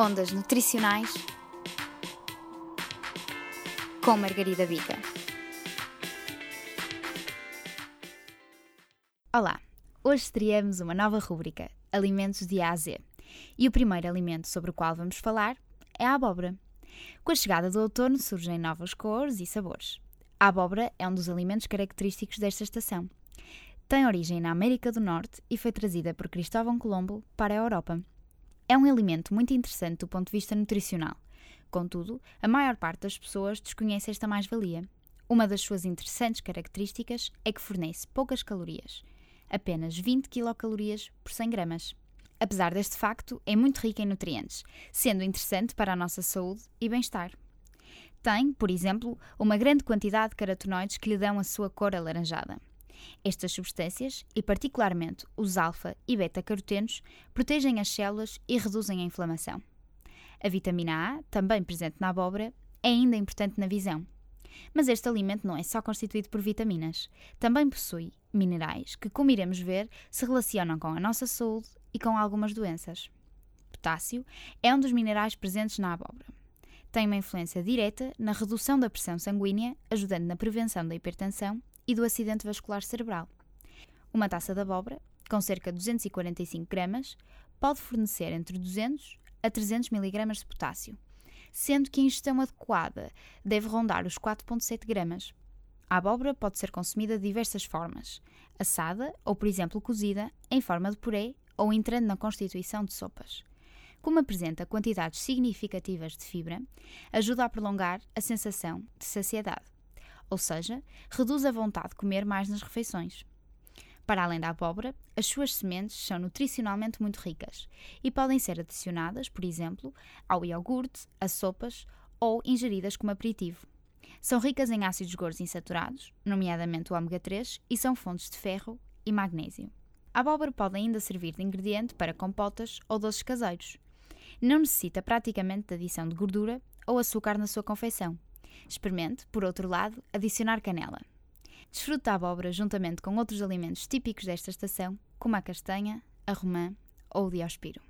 Ondas Nutricionais com Margarida Bica. Olá, hoje estreamos uma nova rúbrica, Alimentos de A a Z. E o primeiro alimento sobre o qual vamos falar é a abóbora. Com a chegada do outono surgem novas cores e sabores. A abóbora é um dos alimentos característicos desta estação. Tem origem na América do Norte e foi trazida por Cristóvão Colombo para a Europa. É um alimento muito interessante do ponto de vista nutricional. Contudo, a maior parte das pessoas desconhece esta mais-valia. Uma das suas interessantes características é que fornece poucas calorias, apenas 20 quilocalorias por 100 gramas. Apesar deste facto, é muito rica em nutrientes, sendo interessante para a nossa saúde e bem-estar. Tem, por exemplo, uma grande quantidade de carotenoides que lhe dão a sua cor alaranjada. Estas substâncias, e particularmente os alfa e beta-carotenos, protegem as células e reduzem a inflamação. A vitamina A, também presente na abóbora, é ainda importante na visão. Mas este alimento não é só constituído por vitaminas. Também possui minerais que, como iremos ver, se relacionam com a nossa saúde e com algumas doenças. Potássio é um dos minerais presentes na abóbora. Tem uma influência direta na redução da pressão sanguínea, ajudando na prevenção da hipertensão e do acidente vascular cerebral. Uma taça de abóbora, com cerca de 245 gramas, pode fornecer entre 200 a 300 mg de potássio, sendo que a ingestão adequada deve rondar os 4,7 gramas. A abóbora pode ser consumida de diversas formas, assada ou, por exemplo, cozida, em forma de purê ou entrando na constituição de sopas. Como apresenta quantidades significativas de fibra, ajuda a prolongar a sensação de saciedade ou seja, reduz a vontade de comer mais nas refeições. Para além da abóbora, as suas sementes são nutricionalmente muito ricas e podem ser adicionadas, por exemplo, ao iogurte, a sopas ou ingeridas como aperitivo. São ricas em ácidos gordos insaturados, nomeadamente o ômega 3, e são fontes de ferro e magnésio. A abóbora pode ainda servir de ingrediente para compotas ou doces caseiros. Não necessita praticamente de adição de gordura ou açúcar na sua confeição. Experimente, por outro lado, adicionar canela. Desfrute a abóbora juntamente com outros alimentos típicos desta estação, como a castanha, a romã ou o diospiro.